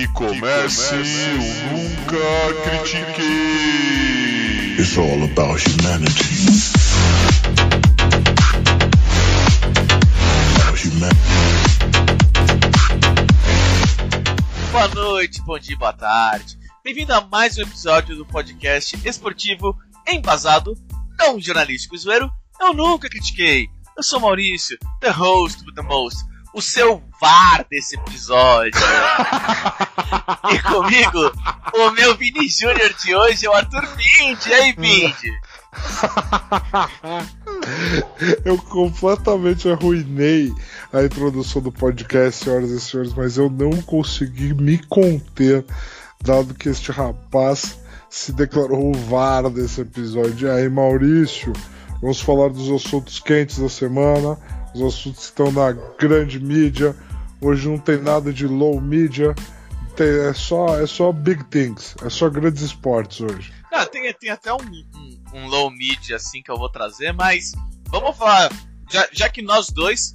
Que comece o Nunca Critiquei. It's all about humanity. Boa noite, bom dia, boa tarde. Bem-vindo a mais um episódio do podcast esportivo embasado, não jornalístico zoeiro. Eu nunca critiquei. Eu sou Maurício, the host with the most, o seu VAR desse episódio. e comigo, o meu Vini Júnior de hoje é o Arthur Bindi. E aí, Bindi? Eu completamente arruinei a introdução do podcast, senhoras e senhores, mas eu não consegui me conter, dado que este rapaz se declarou o VAR desse episódio. E aí, Maurício, vamos falar dos assuntos quentes da semana, os assuntos que estão na grande mídia. Hoje não tem nada de low mídia, tem, é, só, é só big things, é só grandes esportes hoje. Não, tem, tem até um, um, um low mid assim que eu vou trazer, mas vamos falar. Já, já que nós dois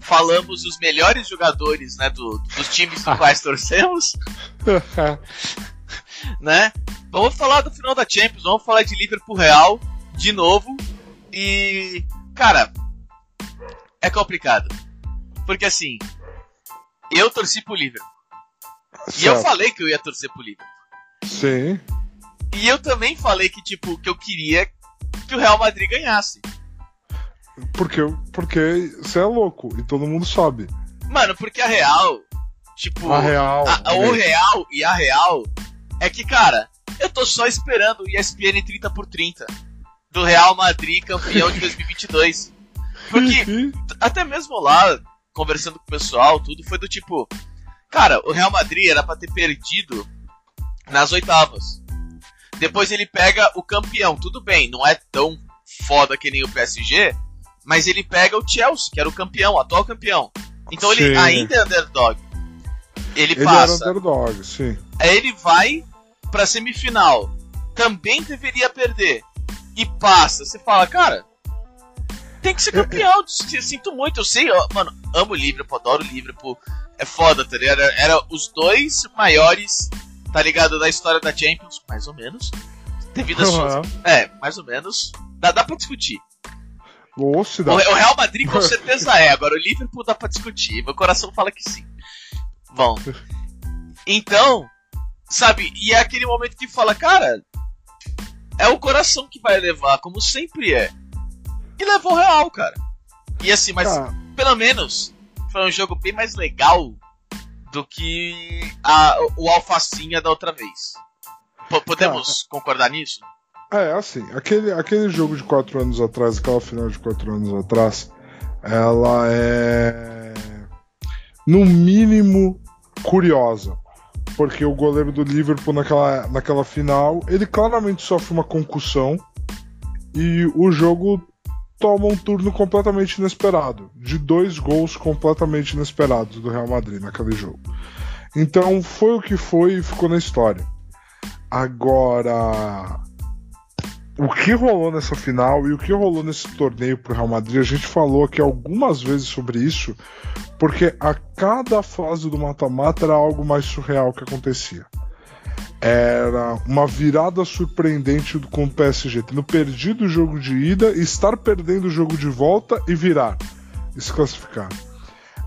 falamos os melhores jogadores né, do, dos times dos quais torcemos, né? Vamos falar do final da Champions, vamos falar de Liverpool Real de novo. E, cara, é complicado. Porque assim, eu torci pro Liverpool. E eu Certo. falei que eu ia torcer pro Liverpool. Sim. E eu também falei que, tipo, que eu queria que o Real Madrid ganhasse. Porque, porque você é louco e todo mundo sabe. Mano, porque a Real, tipo. A Real. a- a- o Real e a Real é que, cara, eu tô só esperando o ESPN 30 por 30 do Real Madrid campeão de 2022. Porque até mesmo lá, conversando com o pessoal, tudo foi do tipo. Cara, o Real Madrid era pra ter perdido nas oitavas. Depois ele pega o campeão. Tudo bem, não é tão foda que nem o PSG, mas ele pega o Chelsea, que era o campeão, o atual campeão. Então ele Sim. ainda é underdog. Ele, Ele era passa. underdog, sim. Aí ele vai pra semifinal. Também deveria perder. E passa. Você fala, cara, tem que ser campeão. Eu Sinto muito, eu sei, ó, mano, amo o Liverpool, adoro o Liverpool. É foda, tá ligado? Era, era os dois maiores, tá ligado, da história da Champions, mais ou menos. Devido às suas. Aham. É, mais ou menos. Dá, dá pra discutir. Ou se O, dá. o Real Madrid com certeza é, agora o Liverpool dá pra discutir. Meu coração fala que sim. Bom, então, sabe, e é aquele momento que fala, cara, é o coração que vai levar, como sempre é. E levou o Real, cara. E assim, mas Cara, pelo menos foi um jogo bem mais legal do que a, o Alfacinha da outra vez. Po- podemos concordar nisso? é assim, aquele, aquele jogo de quatro anos atrás, aquela final de quatro anos atrás, ela é no mínimo curiosa. Porque o goleiro do Liverpool naquela, naquela final, ele claramente sofre uma concussão e o jogo toma um turno completamente inesperado. De dois gols completamente inesperados do Real Madrid naquele jogo. Então foi o que foi e ficou na história. Agora, o que rolou nessa final e o que rolou nesse torneio pro Real Madrid, a gente falou aqui algumas vezes sobre isso, porque a cada fase do mata-mata era algo mais surreal que acontecia. Era uma virada surpreendente com o PSG, tendo perdido o jogo de ida, estar perdendo o jogo de volta e virar, e se classificar.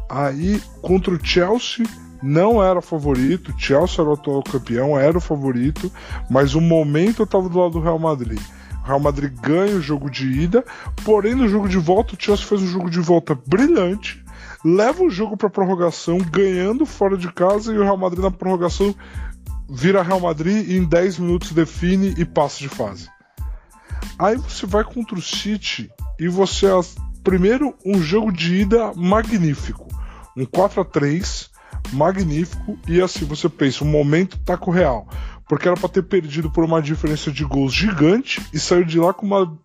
Aí, contra o Chelsea, não era favorito, o Chelsea era o atual campeão, era o favorito, mas o momento estava do lado do Real Madrid. O Real Madrid ganha o jogo de ida, porém no jogo de volta o Chelsea faz um jogo de volta brilhante, leva o jogo para prorrogação, ganhando fora de casa e o Real Madrid na prorrogação vira Real Madrid e em 10 minutos define e passa de fase. Aí você vai contra o City e você primeiro um jogo de ida magnífico, um 4 a 3 magnífico e assim você pensa, o momento tá com o Real, porque era para ter perdido por uma diferença de gols gigante e saiu de lá com uma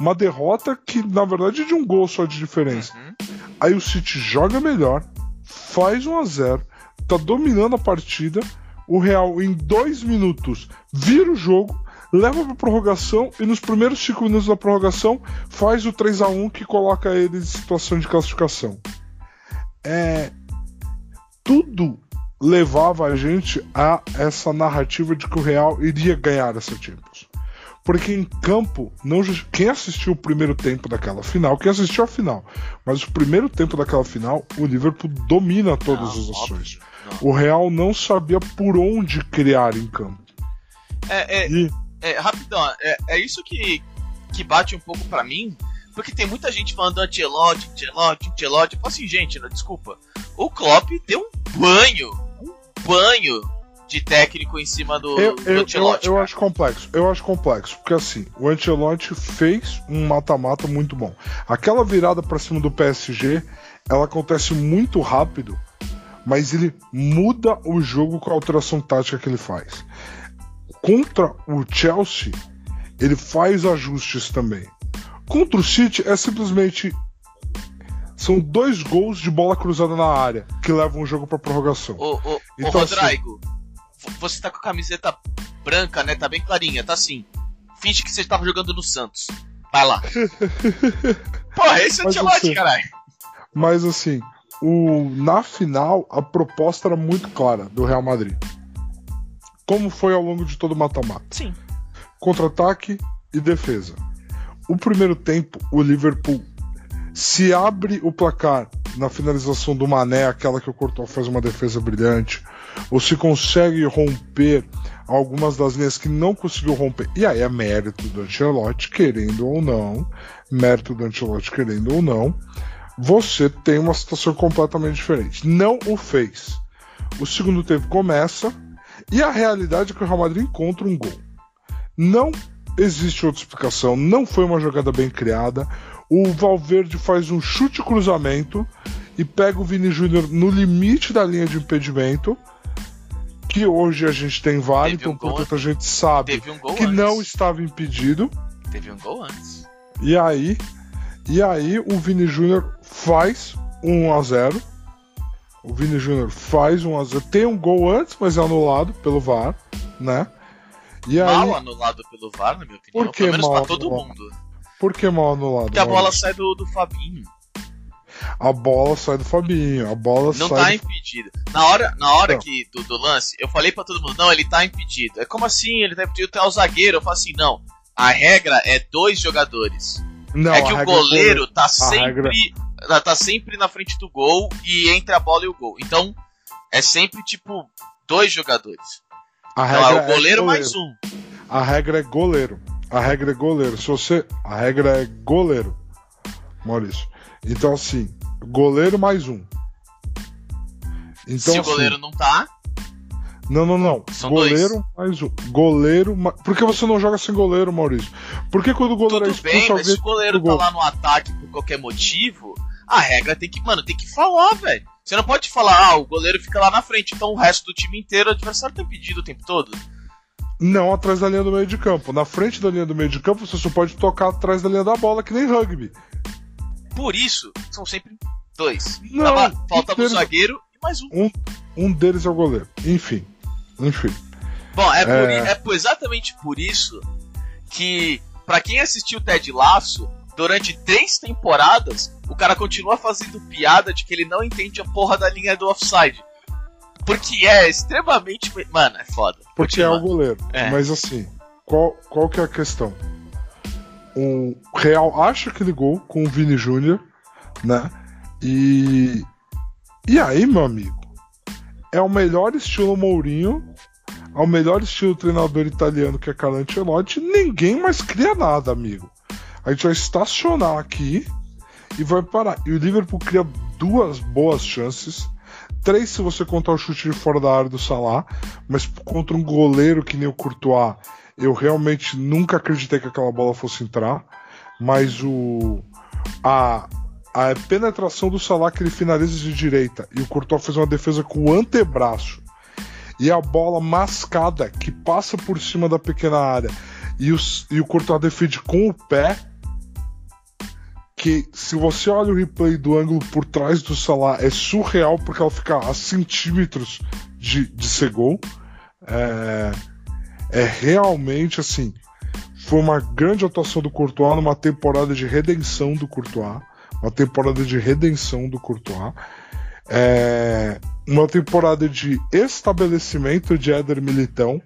uma derrota que na verdade é de um gol só de diferença. Aí o City joga melhor, faz 1 a 0, tá dominando a partida. O Real em dois minutos vira o jogo, leva pra prorrogação e nos primeiros cinco minutos da prorrogação faz o 3 a 1 que coloca ele em situação de classificação. É tudo levava a gente a essa narrativa de que o Real iria ganhar essa Champions. Porque em campo, não quem assistiu o primeiro tempo daquela final, quem assistiu a final, mas o primeiro tempo daquela final, o Liverpool domina todas não, as ações. O Real não sabia por onde criar em campo. É, é, e... é rapidão, é, é isso que, que bate um pouco para mim, porque tem muita gente falando Ancelotti, Ancelotti, Ancelotti. Eu falo assim, gente, não, desculpa. O Klopp deu um banho, um banho de técnico em cima do, eu, do Ancelotti. Eu, eu, acho complexo, eu acho complexo, porque assim, o Ancelotti fez um mata-mata muito bom. Aquela virada para cima do PSG, ela acontece muito rápido, mas ele muda o jogo com a alteração tática que ele faz. Contra o Chelsea, ele faz ajustes também. Contra o City é simplesmente são dois gols de bola cruzada na área que levam o jogo para prorrogação. Ô, ô, então, ô Rodrigo, assim, você tá com a camiseta branca, né? Tá bem clarinha, tá assim. Finge que você estava jogando no Santos. Vai lá. Porra, esse é o Ancelotti, assim, caralho. Mas assim, o, na final, a proposta era muito clara do Real Madrid. Como foi ao longo de todo o mata-mata. Sim. Contra-ataque e defesa. O primeiro tempo, o Liverpool se abre o placar na finalização do Mané, aquela que o Courtois faz uma defesa brilhante, ou se consegue romper algumas das linhas que não conseguiu romper. E aí é mérito do Ancelotti, querendo ou não, mérito do Ancelotti, querendo ou não, você tem uma situação completamente diferente. Não o fez. O segundo tempo começa e a realidade é que o Real Madrid encontra um gol. Não existe outra explicação, não foi uma jogada bem criada. O Valverde faz um chute cruzamento e pega o Vini Júnior no limite da linha de impedimento. Que hoje a gente tem VAR, então um portanto a gente sabe um que antes. não estava impedido. Teve um gol antes. E aí, e aí o Vini Júnior faz 1 a 0. O Vini Júnior faz 1 a 0. Tem um gol antes, mas é anulado pelo VAR, né? E mal aí... anulado pelo VAR, na minha opinião. Por que Pelo menos mal pra todo anulado? mundo. Por que mal anulado? Porque a bola sai do, do Fabinho. A bola sai do Fabinho, a bola não sai. Não tá do... impedido. Na hora, na hora que do, do, lance, eu falei para todo mundo, não, ele tá impedido. É como assim? Ele tá impedido, tem o zagueiro. Eu falo assim, não. A regra é dois jogadores. Não, é que o goleiro é... tá sempre. Regra... Tá sempre na frente do gol e entre a bola e o gol. Então, é sempre tipo dois jogadores. A então, regra é o goleiro, é goleiro mais um. A regra é goleiro. A regra é goleiro. Se você. A regra é goleiro. Maurício. Então, assim, goleiro mais um. Então, Se o assim, goleiro não tá. Não, não, não. São goleiro dois. mais um. Goleiro. Ma... Por que você não joga sem goleiro, Maurício? Porque quando o goleiro Tudo é expulso, bem, mas se o goleiro tá lá no ataque por qualquer motivo, a regra tem que. Mano, tem que falar, velho. Você não pode falar, ah, o goleiro fica lá na frente, então o resto do time inteiro, o adversário tem pedido o tempo todo. Não atrás da linha do meio de campo. Na frente da linha do meio de campo, você só pode tocar atrás da linha da bola, que nem rugby. Por isso, são sempre dois. Não, Tava, faltava um zagueiro e mais um. um. Um deles é o goleiro. Enfim. Enfim. Bom, é, Por, é... é por exatamente por isso que, para quem assistiu Ted Laço, durante três temporadas, o cara continua fazendo piada de que ele não entende a porra da linha do offside. Porque é extremamente. Mano, é foda. Porque é o goleiro. É. Mas assim, qual, qual que é a questão? O Real acha que ligou com o Vini Júnior, né? E. E aí, meu amigo? É o melhor estilo Mourinho, é o melhor estilo treinador italiano que é Carlo Ancelotti. Ninguém mais cria nada, amigo. A gente vai estacionar aqui e vai parar. E o Liverpool cria duas boas chances três se você contar o chute de fora da área do Salah, mas contra um goleiro que nem o Courtois, eu realmente nunca acreditei que aquela bola fosse entrar, mas o a, a penetração do Salah que ele finaliza de direita e o Courtois fez uma defesa com o antebraço e a bola mascada que passa por cima da pequena área e, os, e o Courtois defende com o pé que se você olha o replay do ângulo por trás do Salah é surreal porque ela fica a centímetros de, de ser gol. É, é realmente assim. Foi uma grande atuação do Courtois numa temporada de redenção do Courtois. Uma temporada de redenção do Courtois. É uma temporada de estabelecimento de Éder Militão,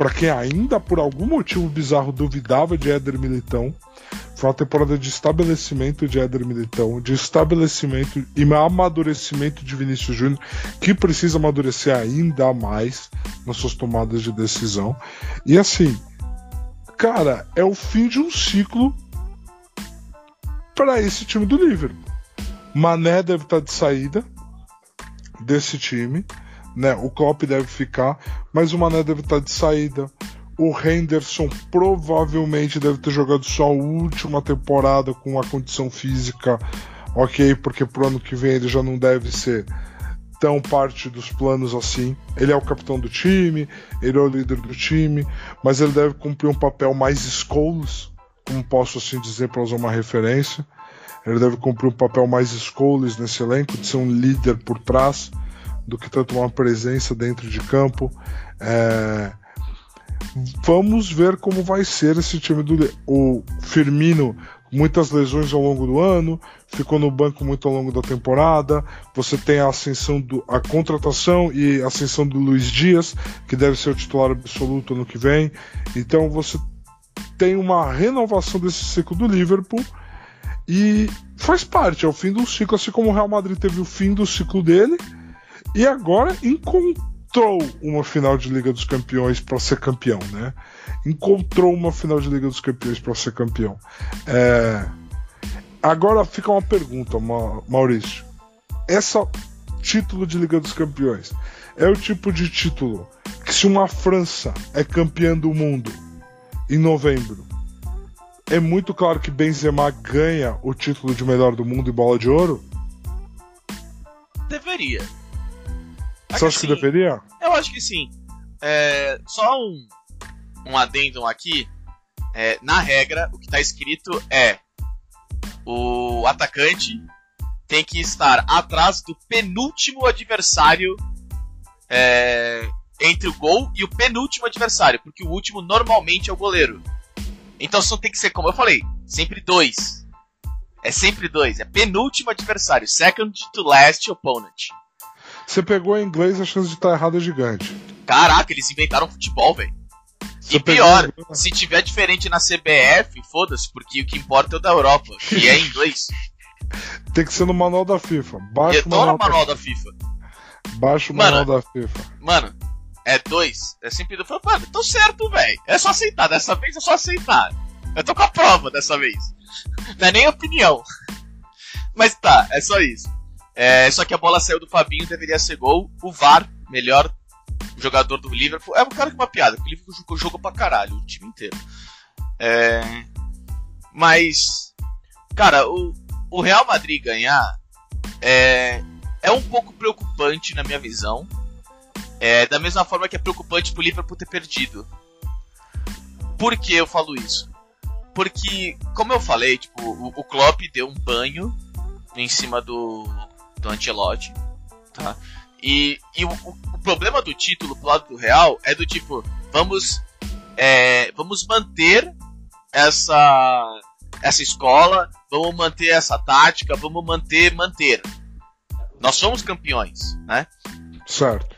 para quem ainda por algum motivo bizarro duvidava de Éder Militão. Foi uma temporada de estabelecimento de Éder Militão, de estabelecimento e amadurecimento de Vinícius Júnior, que precisa amadurecer ainda mais nas suas tomadas de decisão. E assim, cara, é o fim de um ciclo para esse time do Liverpool. Mané deve estar de saída desse time, né? O Klopp deve ficar, mas o Mané deve estar de saída. O Henderson provavelmente deve ter jogado só a última temporada com a condição física ok, porque pro ano que vem ele já não deve ser tão parte dos planos assim. Ele é o capitão do time, ele é o líder do time, mas ele deve cumprir um papel mais Scholes, como posso assim dizer para usar uma referência. Ele deve cumprir um papel mais Scholes nesse elenco, de ser um líder por trás, do que tanto uma presença dentro de campo. É... Vamos ver como vai ser esse time do o Firmino, muitas lesões ao longo do ano, ficou no banco muito ao longo da temporada. Você tem a ascensão do a contratação e ascensão do Luiz Dias, que deve ser o titular absoluto no que vem. Então você tem uma renovação desse ciclo do Liverpool e faz parte, é o fim do ciclo, assim como o Real Madrid teve o fim do ciclo dele e agora encontrou uma final de Liga dos Campeões para ser campeão, né? Encontrou uma final de Liga dos Campeões para ser campeão. É... Agora fica uma pergunta, Maurício. Essa título de Liga dos Campeões é o tipo de título que se uma França é campeã do mundo em novembro é muito claro que Benzema ganha o título de melhor do mundo e bola de ouro? Deveria. Você acha que assim, deveria? Eu acho que sim. É, só um, um adendum aqui. É, na regra, o que está escrito é o atacante tem que estar atrás do penúltimo adversário é, entre o gol e o penúltimo adversário, porque o último normalmente é o goleiro. Então só tem que ser, como eu falei, sempre dois. É sempre dois. É penúltimo adversário. Second to last opponent. Você pegou em inglês, a chance de estar errado é gigante. Caraca, eles inventaram futebol, velho. E pior, se tiver diferente na CBF, foda-se, porque o que importa é o da Europa, e é em inglês. Tem que ser no manual da FIFA. Baixa eu o manual, manual da, FIFA. Baixa o manual da FIFA. Mano, é dois. É sempre do mano, tô certo, velho. É só aceitar. Dessa vez é só aceitar. Eu tô com a prova dessa vez. Não é nem opinião. Mas tá, é só isso. É, só que a bola saiu do Fabinho, deveria ser gol. O VAR, melhor jogador do Liverpool. É um cara com uma piada, porque o Liverpool jogou, jogou pra caralho, o time inteiro. É, mas, cara, o, o Real Madrid ganhar é, é um pouco preocupante na minha visão. É, da mesma forma que é preocupante pro Liverpool ter perdido. Por que eu falo isso? Porque, como eu falei, tipo, o, o Klopp deu um banho em cima do, do Ancelotti, tá? E, e o, o, problema do título pro lado do Real é do tipo, vamos, é, vamos manter essa, essa escola, vamos manter essa tática, vamos manter, manter. Nós somos campeões, né? Certo.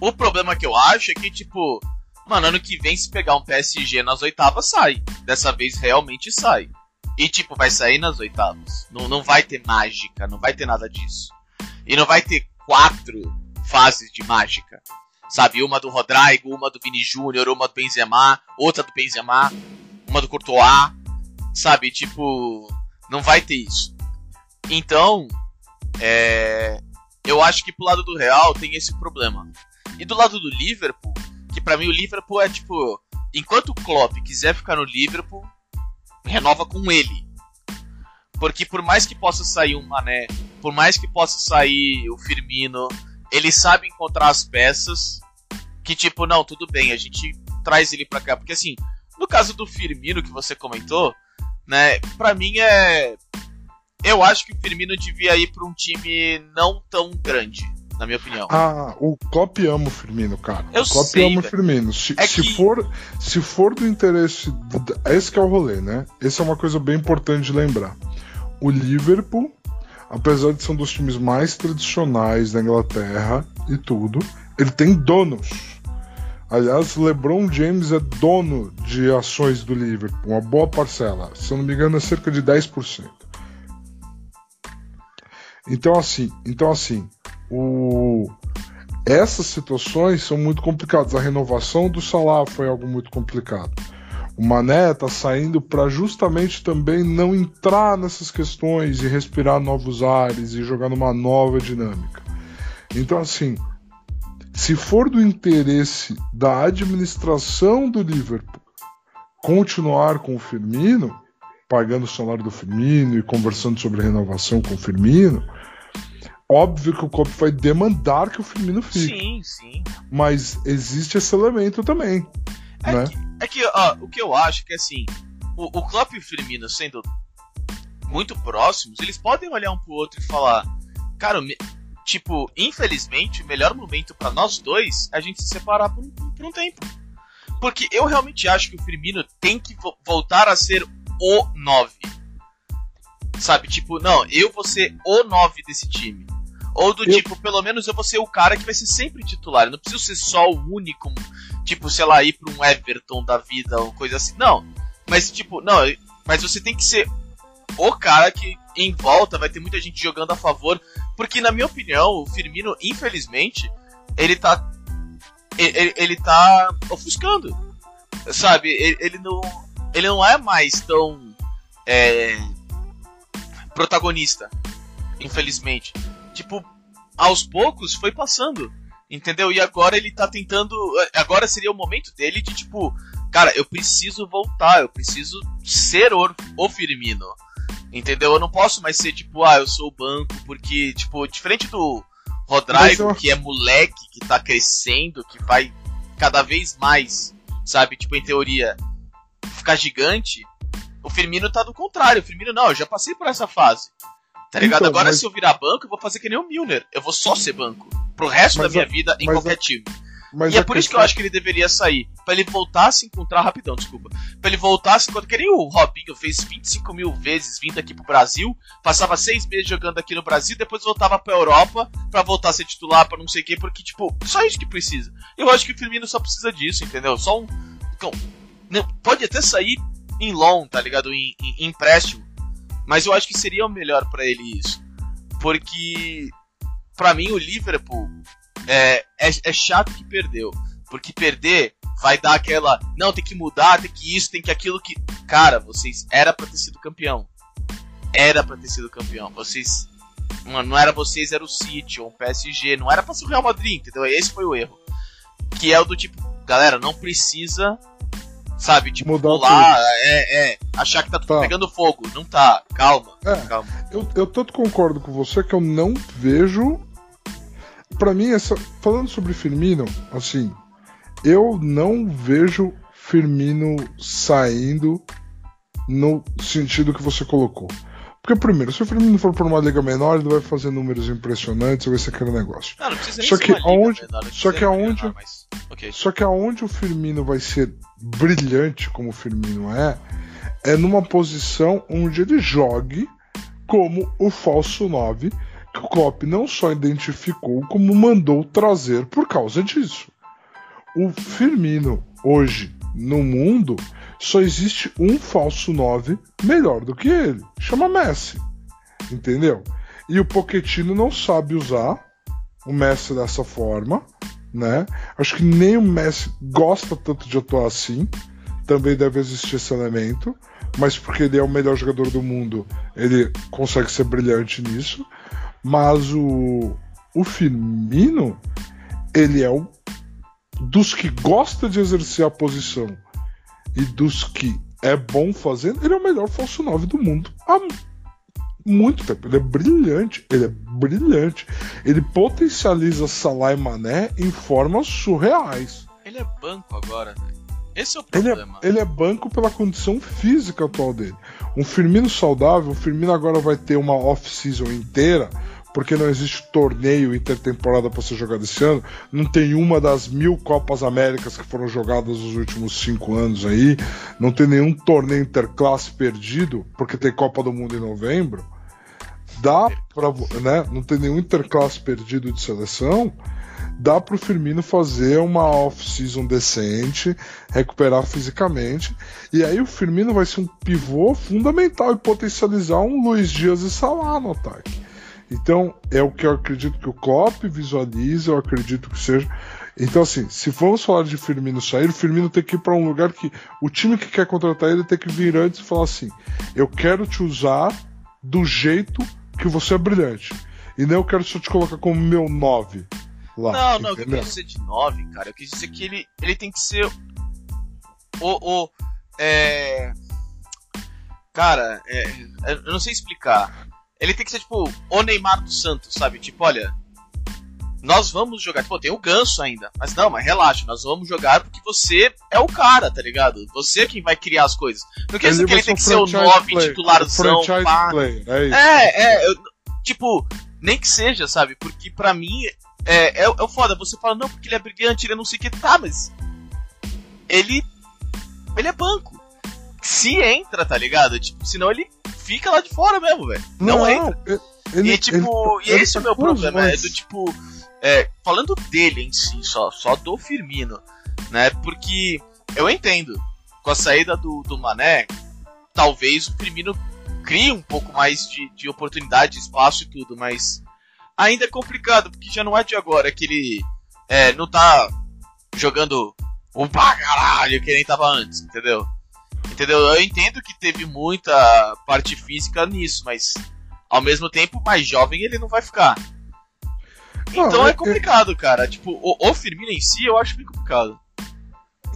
O problema que eu acho é que, tipo, mano, ano que vem, se pegar um PSG nas oitavas, sai. Dessa vez realmente sai. E, tipo, vai sair nas oitavas. Não, não vai ter mágica, não vai ter nada disso. E não vai ter quatro fases de mágica. Sabe, uma do Rodrigo, uma do Vini Júnior, uma do Benzema, outra do Benzema, uma do Courtois. Sabe, tipo, não vai ter isso. Então, é, eu acho que pro lado do Real tem esse problema. E do lado do Liverpool, que para mim o Liverpool é tipo, enquanto o Klopp quiser ficar no Liverpool, renova com ele. Porque por mais que possa sair um Mané, por mais que possa sair o Firmino, ele sabe encontrar as peças que tipo, não, tudo bem, a gente traz ele pra cá. Porque assim, no caso do Firmino que você comentou, né, pra mim é. Eu acho que o Firmino devia ir pra um time não tão grande na minha opinião. Ah, o Klopp ama o Firmino, cara. Eu o Klopp sei, ama o Firmino. Se, é se que... for, se for do interesse. Esse que é o rolê, né? Esse é uma coisa bem importante de lembrar. O Liverpool apesar de ser um dos times mais tradicionais da Inglaterra e tudo, ele tem donos. Aliás, LeBron James é dono de ações do Liverpool, uma boa parcela. Se eu não me engano, é cerca de 10%. Então assim, então assim, o essas situações são muito complicadas. A renovação do Salah foi algo muito complicado. O Mané está saindo para justamente também não entrar nessas questões e respirar novos ares e jogar numa nova dinâmica. Então, assim, se for do interesse da administração do Liverpool continuar com o Firmino, pagando o salário do Firmino e conversando sobre renovação com o Firmino, óbvio que o Klopp vai demandar que o Firmino fique. Sim, sim. Mas existe esse elemento também. É né? que, é que ó, o que eu acho é que assim, o, o Klopp e o Firmino sendo muito próximos, eles podem olhar um pro outro e falar, cara, me, tipo, infelizmente, o melhor momento para nós dois é a gente se separar por um, por um tempo. Porque eu realmente acho que o Firmino tem que vo voltar a ser o 9. Sabe, tipo, não, eu vou ser o 9 desse time. Ou do eu... tipo, pelo menos eu vou ser o cara que vai ser sempre titular. Eu não preciso ser só o único, tipo, sei lá, ir pra um Everton da vida ou coisa assim. Não. Mas, tipo, não, mas você tem que ser o cara que em volta vai ter muita gente jogando a favor. Porque, na minha opinião, o Firmino, infelizmente, ele tá. Ele, ele tá ofuscando. Sabe? Ele, ele, não. Ele não é mais tão. É, protagonista. Infelizmente tipo, aos poucos foi passando. Entendeu? E agora ele tá tentando. Agora seria o momento dele de tipo, cara, eu preciso voltar, eu preciso ser o, o Firmino. Entendeu? Eu não posso mais ser tipo, ah, eu sou o banco, porque, tipo, diferente do Rodrigo, eu... que é moleque, que tá crescendo, que vai cada vez mais, sabe, tipo, em teoria, ficar gigante. O Firmino tá do contrário. O Firmino, não, eu já passei por essa fase. Tá ligado? Então, Agora, mas... se eu virar banco, eu vou fazer que nem o Milner. Eu vou só ser banco. Pro resto mas da minha a... vida em qualquer a... time. Mas e é por isso que eu acho que ele deveria sair. Pra ele voltar a se encontrar. Rapidão, desculpa. Pra ele voltar a se encontrar. Que nem o Robinho fez 25 mil vezes vindo aqui pro Brasil. Passava seis meses jogando aqui no Brasil. Depois voltava pra Europa. Pra voltar a ser titular, pra não sei o quê. Porque, tipo, só isso que precisa. Eu acho que o Firmino só precisa disso, entendeu? Só um. Então, pode até sair em long, tá ligado? Em, em, em empréstimo. Mas eu acho que seria o melhor para ele isso. Porque, para mim, o Liverpool é, é, é chato que perdeu. Porque perder vai dar aquela. Não, tem que mudar, tem que isso, tem que aquilo que. Cara, vocês. Era pra ter sido campeão. Era pra ter sido campeão. Vocês. Mano, não era vocês, era o City ou o PSG. Não era pra ser o Real Madrid, entendeu? Esse foi o erro. Que é o do tipo, galera, não precisa Sabe, tipo, Mudar pular, é, é, achar que tá tudo tá. pegando fogo. Não tá, calma, é, calma. Eu, eu tanto concordo com você que eu não vejo. Pra mim, essa, falando sobre Firmino, assim, eu não vejo Firmino saindo no sentido que você colocou. Porque, primeiro, se o Firmino for por uma liga menor, ele vai fazer números impressionantes, vai ser aquele negócio. Não, não precisa só que aonde, menor, só que aonde, menor, mas... okay. só que aonde o Firmino vai ser brilhante, como o Firmino é, é numa posição onde ele jogue como o falso 9, que o Klopp não só identificou, como mandou trazer por causa disso. O Firmino, hoje, no mundo, só existe um falso 9 melhor do que ele. Chama Messi. Entendeu? E o Pochettino não sabe usar o Messi dessa forma, né? Acho que nem o Messi gosta tanto de atuar assim. Também deve existir esse elemento, mas porque ele é o melhor jogador do mundo, ele consegue ser brilhante nisso. Mas o, o Firmino, ele é o dos que gosta de exercer a posição e dos que é bom fazendo, ele é o melhor falso 9 do mundo há muito tempo. Ele é brilhante, ele é brilhante. Ele potencializa Salah e Mané em formas surreais. Ele é banco agora, Esse é o problema. Ele é, ele é, banco pela condição física atual dele. Um Firmino saudável, o Firmino agora vai ter uma off-season inteira porque não existe torneio intertemporada para ser jogado esse ano, não tem uma das mil Copas Américas que foram jogadas nos últimos cinco anos aí, não tem nenhum torneio interclasse perdido, porque tem Copa do Mundo em novembro. dá para, né, não tem nenhum interclasse perdido de seleção, dá para o Firmino fazer uma off-season decente, recuperar fisicamente, e aí o Firmino vai ser um pivô fundamental e potencializar um Luiz Dias e Salah no ataque. Então, é o que eu acredito que o Klopp visualiza, eu acredito que seja. Então, assim, se vamos falar de Firmino sair, o Firmino tem que ir para um lugar que o time que quer contratar ele tem que vir antes e falar assim: eu quero te usar do jeito que você é brilhante. E não eu quero só te colocar como meu 9 lá. Não, não, entendeu? eu quis dizer de 9, cara. Eu quis dizer que ele, ele tem que ser o. o é... Cara, é, eu não sei explicar. Ele tem que ser tipo o Neymar do Santos, sabe? Tipo, olha, nós vamos jogar. Pô, tem o ganso ainda. Mas não, mas relaxa, nós vamos jogar porque você é o cara, tá ligado? Você é quem vai criar as coisas. Não quer dizer que ele tem que ser o 9 titularzão. Pá. é, isso. é, é eu, tipo, nem que seja, sabe? Porque pra mim é, é, é o foda. Você fala, não, porque ele é brilhante, ele é não sei o que. Tá, mas. Ele. Ele é banco. Se entra, tá ligado? Tipo, senão ele fica lá de fora mesmo, velho. Não, não, entra. Ele, e tipo, ele, e esse é o meu problema, mas... é do tipo. É, falando dele em si, só, só do Firmino, né? Porque eu entendo, com a saída do, do Mané, talvez o Firmino crie um pouco mais de, de oportunidade, espaço e tudo, mas ainda é complicado, porque já não é de agora que ele é, não tá jogando um pra caralho que nem tava antes, entendeu? Entendeu? Eu entendo que teve muita parte física nisso, mas ao mesmo tempo, mais jovem ele não vai ficar. Então é, é complicado, cara. Tipo, o, o Firmino em si eu acho bem complicado.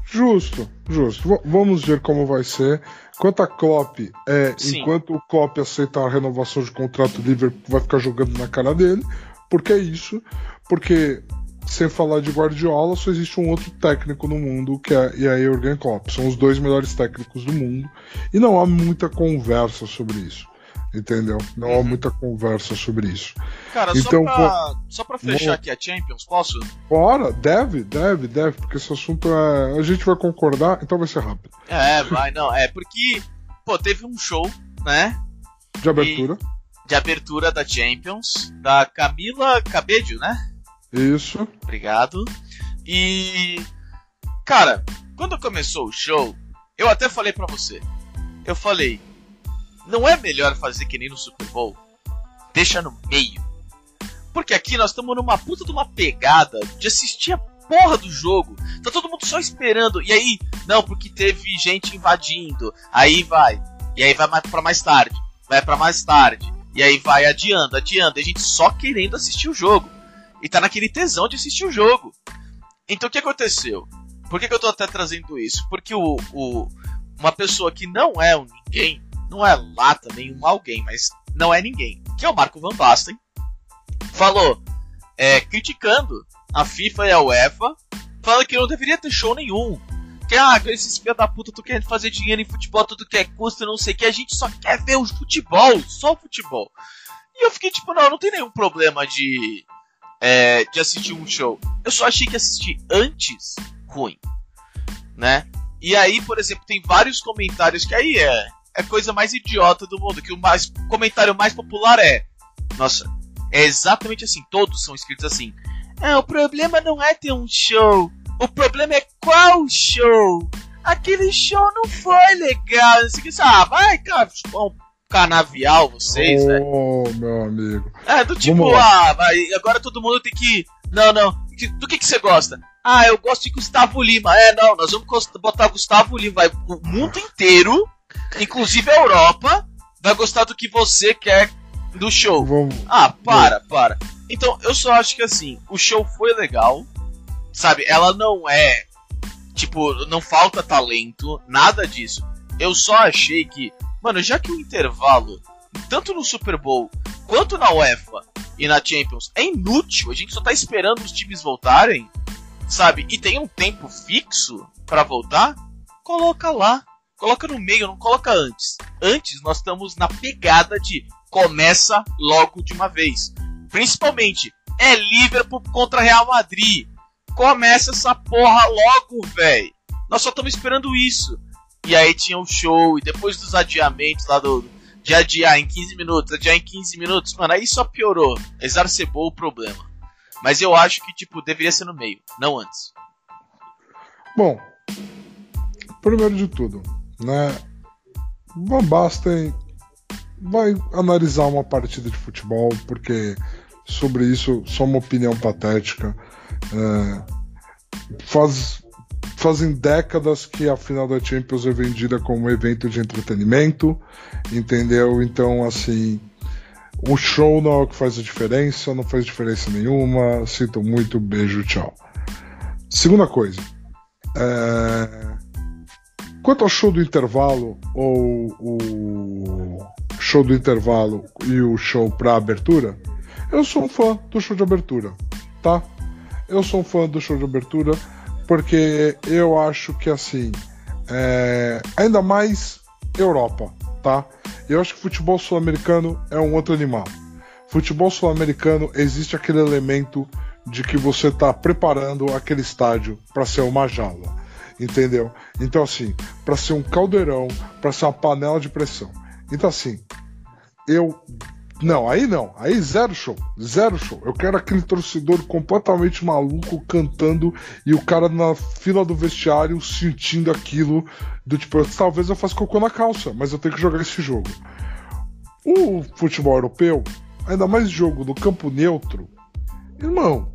Justo, justo. V vamos ver como vai ser. Quanto a Klopp, é, enquanto o Klopp aceitar a renovação de contrato, o Liverpool vai ficar jogando na cara dele. Porque é isso. Porque, sem falar de Guardiola, só existe um outro técnico no mundo, que é, e é Jurgen Klopp. São os dois melhores técnicos do mundo. E não há muita conversa sobre isso. Entendeu? Não uhum. há muita conversa sobre isso. Cara, então, só, pra, só pra fechar vou... aqui a Champions, posso? Bora, deve, deve, deve, porque esse assunto é. A gente vai concordar, então vai ser rápido. É, vai, não, é porque, pô, teve um show, né? De abertura. E... de abertura da Champions, da Camila Cabello, né? Isso. Obrigado. E. Cara, quando começou o show, eu até falei pra você. Eu falei, não é melhor fazer que nem no Super Bowl? Deixa no meio. Porque aqui nós estamos numa puta de uma pegada de assistir a porra do jogo. Tá todo mundo só esperando. E aí, não, porque teve gente invadindo. Aí vai. E aí vai para mais tarde. Vai para mais tarde. E aí vai adiando, adiando. E a gente só querendo assistir o jogo. E tá naquele tesão de assistir o jogo. Então o que aconteceu? Por que, que eu tô até trazendo isso? Porque o, o, uma pessoa que não é um ninguém não é lá também um alguém, mas não é ninguém, que é o Marco Van Basten, falou, é, criticando a FIFA e a UEFA, falando que não deveria ter show nenhum. Que, ah, esses filha da puta, tu quer fazer dinheiro em futebol, tudo que é custo, não sei o que, a gente só quer ver o futebol, só o futebol. E eu fiquei tipo, não, não tem nenhum problema de, é, de assistir um show. Eu só achei que assistir antes, ruim, né? E aí, por exemplo, tem vários comentários que aí é é coisa mais idiota do mundo. Que o mais, comentário mais popular é: Nossa, é exatamente assim. Todos são escritos assim. Ah, o problema não é ter um show. O problema é qual show. Aquele show não foi legal. Assim, ah, vai, cara, um canavial vocês, oh, velho. Oh, meu amigo. É, do tipo, ah, vai, agora todo mundo tem que. Não, não. Do que, que você gosta? Ah, eu gosto de Gustavo Lima. É, não, nós vamos botar Gustavo Lima. Vai, o mundo inteiro Inclusive a Europa vai gostar do que você quer do show. Vamos. Ah, para, para. Então, eu só acho que assim, o show foi legal. Sabe, ela não é. Tipo, não falta talento, nada disso. Eu só achei que, mano, já que o intervalo, tanto no Super Bowl quanto na UEFA e na Champions, é inútil, a gente só tá esperando os times voltarem, sabe? E tem um tempo fixo para voltar, coloca lá. Coloca no meio, não coloca antes. Antes nós estamos na pegada de começa logo de uma vez. Principalmente é Liverpool contra Real Madrid. Começa essa porra logo, velho. Nós só estamos esperando isso. E aí tinha o um show, e depois dos adiamentos lá do, de adiar em 15 minutos, adiar em 15 minutos, mano, aí só piorou, exacerbou o problema. Mas eu acho que, tipo, deveria ser no meio, não antes. Bom, primeiro de tudo, né? Basten vai analisar uma partida de futebol, porque sobre isso só uma opinião patética. É, faz, fazem décadas que a final da Champions é vendida como um evento de entretenimento, entendeu? Então, assim, o show não é o que faz a diferença, não faz diferença nenhuma. Sinto muito, beijo, tchau. Segunda coisa. É... Quanto ao show do intervalo, ou o show do intervalo e o show pra abertura, eu sou um fã do show de abertura, tá? Eu sou um fã do show de abertura porque eu acho que assim, é... ainda mais Europa, tá? Eu acho que futebol sul-americano é um outro animal. Futebol sul-americano existe aquele elemento de que você está preparando aquele estádio para ser uma jaula, entendeu? Então assim, para ser um caldeirão, para ser uma panela de pressão. Então assim, eu não, aí não, aí zero show, zero show. Eu quero aquele torcedor completamente maluco cantando e o cara na fila do vestiário sentindo aquilo do tipo, talvez eu faça cocô na calça, mas eu tenho que jogar esse jogo. O futebol europeu, ainda mais jogo no campo neutro, irmão,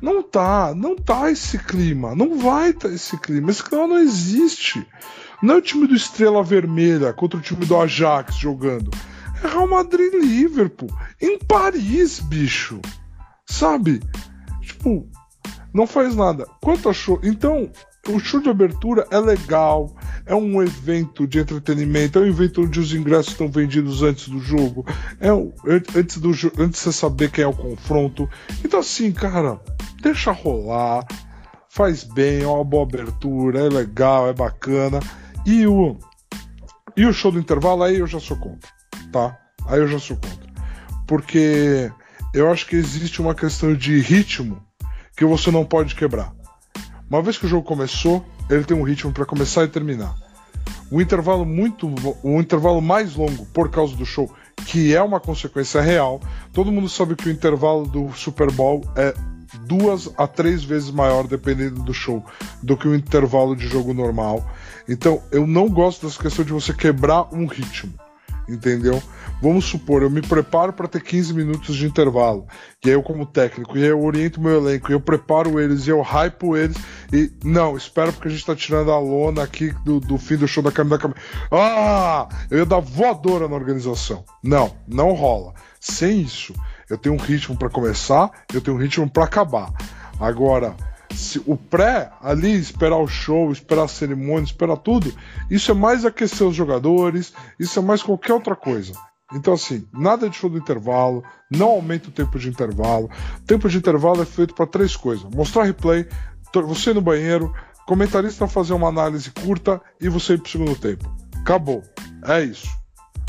não tá, não tá esse clima, não vai tá esse clima, esse clima não existe. Não é o time do Estrela Vermelha contra o time do Ajax jogando. É Real Madrid e Liverpool. Em Paris, bicho. Sabe? Tipo, não faz nada. Quanto a show. Então, o show de abertura é legal. É um evento de entretenimento. É um evento onde os ingressos estão vendidos antes do jogo. É antes, do, antes de você saber quem é o confronto. Então, assim, cara, deixa rolar. Faz bem, é uma boa abertura, é legal, é bacana. E o, e o show do intervalo aí eu já sou contra tá? Aí eu já sou contra. Porque eu acho que existe uma questão de ritmo que você não pode quebrar. Uma vez que o jogo começou, ele tem um ritmo para começar e terminar. O intervalo muito, o intervalo mais longo por causa do show, que é uma consequência real. Todo mundo sabe que o intervalo do Super Bowl é duas a três vezes maior, dependendo do show, do que o intervalo de jogo normal. Então, eu não gosto dessa questão de você quebrar um ritmo entendeu? Vamos supor, eu me preparo para ter 15 minutos de intervalo, e aí eu como técnico, e aí eu oriento meu elenco, e eu preparo eles, e eu hypo eles, e não, espera porque a gente tá tirando a lona aqui do, do fim do show da câmera da câmera. Ah! Eu ia dar voadora na organização. Não, não rola. Sem isso, eu tenho um ritmo para começar, eu tenho um ritmo para acabar. Agora, o pré ali, esperar o show, esperar a cerimônia, esperar tudo, isso é mais aquecer os jogadores, isso é mais qualquer outra coisa. Então, assim, nada de show do intervalo, não aumenta o tempo de intervalo. Tempo de intervalo é feito para três coisas: mostrar replay, você no banheiro, comentarista fazer uma análise curta e você ir pro segundo tempo. Acabou. É isso.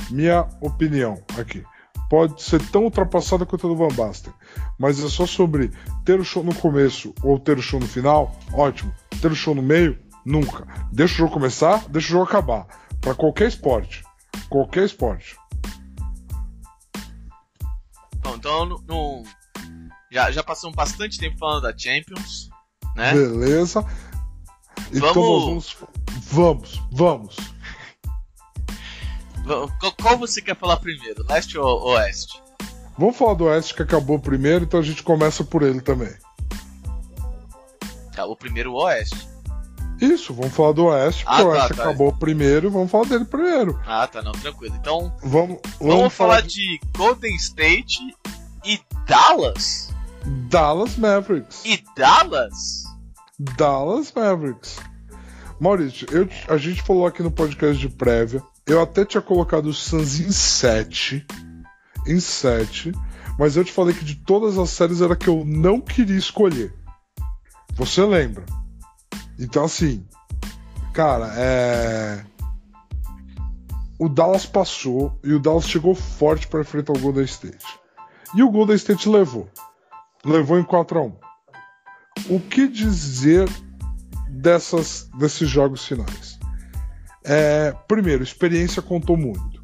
Minha opinião aqui pode ser tão ultrapassada quanto a do Van Basten. Mas é só sobre ter o show no começo ou ter o show no final, ótimo. Ter o show no meio, nunca. Deixa o jogo começar, deixa o jogo acabar. Para qualquer esporte. Qualquer esporte. Bom, então no, no, já, já passamos bastante tempo falando da Champions, né? Beleza. Então vamos... vamos. Vamos, vamos. Qual você quer falar primeiro, leste ou oeste? Vamos falar do oeste que acabou primeiro, então a gente começa por ele também. Tá, o primeiro o oeste. Isso, vamos falar do Oeste, porque ah, o tá, Oeste tá, acabou tá. primeiro, vamos falar dele primeiro. Ah, tá, não, tranquilo. Então, vamos, vamos, vamos falar de... de Golden State e Dallas? Dallas Mavericks. E Dallas? Dallas Mavericks. Maurício, eu, a gente falou aqui no podcast de prévia eu até tinha colocado o Suns em 7. Em 7. Mas eu te falei que de todas as séries era que eu não queria escolher. Você lembra? Então, assim. Cara, é. O Dallas passou e o Dallas chegou forte para enfrentar o Golden State. E o Golden State levou. Levou em 4 a 1 O que dizer dessas, desses jogos finais? É, primeiro, experiência contou muito.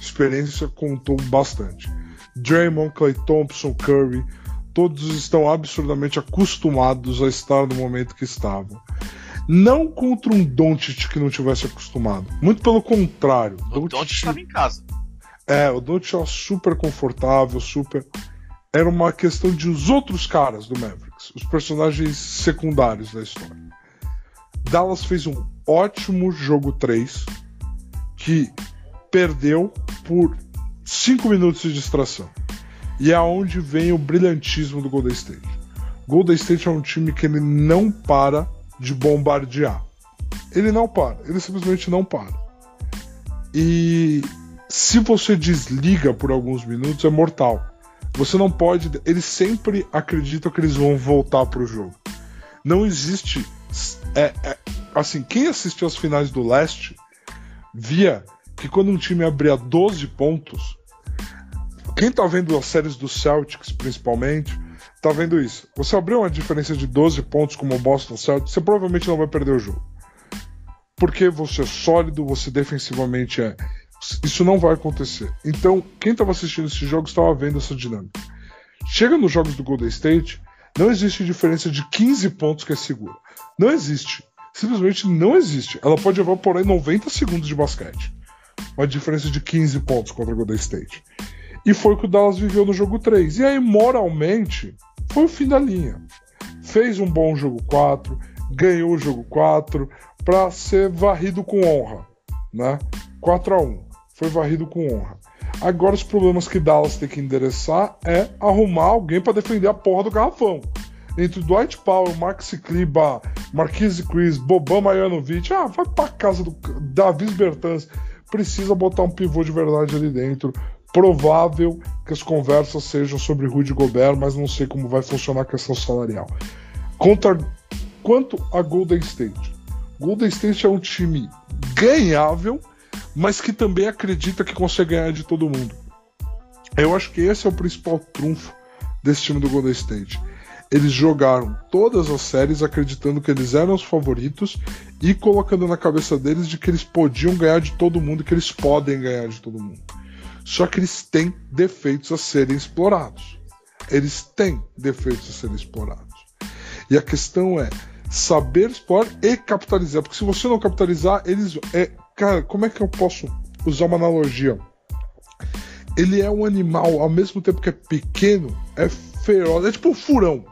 experiência contou bastante. Draymond, Clay Thompson, Curry, todos estão absurdamente acostumados a estar no momento que estavam. Não contra um Doncic que não tivesse acostumado. Muito pelo contrário. O Doncic estava em casa. É, o Doncic era super confortável, super. Era uma questão de os outros caras do Mavericks, os personagens secundários da história. Dallas fez um ótimo jogo 3 que perdeu por 5 minutos de distração. E é aonde vem o brilhantismo do Golden State. Golden State é um time que ele não para de bombardear. Ele não para, ele simplesmente não para. E se você desliga por alguns minutos, é mortal. Você não pode. Eles sempre acreditam que eles vão voltar para o jogo. Não existe. É, é, assim, quem assistiu às finais do leste via que quando um time abria 12 pontos, quem tá vendo as séries do Celtics principalmente, tá vendo isso. Você abriu uma diferença de 12 pontos como o Boston Celtics, você provavelmente não vai perder o jogo. Porque você é sólido, você defensivamente é. Isso não vai acontecer. Então, quem estava assistindo esses jogos estava vendo essa dinâmica. Chega nos jogos do Golden State, não existe diferença de 15 pontos que é segura. Não existe. Simplesmente não existe. Ela pode evaporar em 90 segundos de basquete. Uma diferença de 15 pontos contra o Golden State. E foi o que o Dallas viveu no jogo 3. E aí, moralmente, foi o fim da linha. Fez um bom jogo 4, ganhou o jogo 4 para ser varrido com honra, né? 4 a 1. Foi varrido com honra. Agora os problemas que Dallas tem que endereçar é arrumar alguém para defender a porra do garrafão. Entre Dwight Powell, Maxi Kliba, Marquise Chris, Boban Marjanovic, ah, vai pra casa do Davis Bertans. Precisa botar um pivô de verdade ali dentro. Provável que as conversas sejam sobre Rudy Gobert, mas não sei como vai funcionar a questão salarial. Contra, quanto a Golden State, Golden State é um time ganhável, mas que também acredita que consegue ganhar de todo mundo. Eu acho que esse é o principal trunfo desse time do Golden State. Eles jogaram todas as séries acreditando que eles eram os favoritos e colocando na cabeça deles de que eles podiam ganhar de todo mundo, que eles podem ganhar de todo mundo. Só que eles têm defeitos a serem explorados. Eles têm defeitos a serem explorados. E a questão é saber explorar e capitalizar. Porque se você não capitalizar, eles. É, cara, como é que eu posso usar uma analogia? Ele é um animal, ao mesmo tempo que é pequeno, é feroz. É tipo um furão.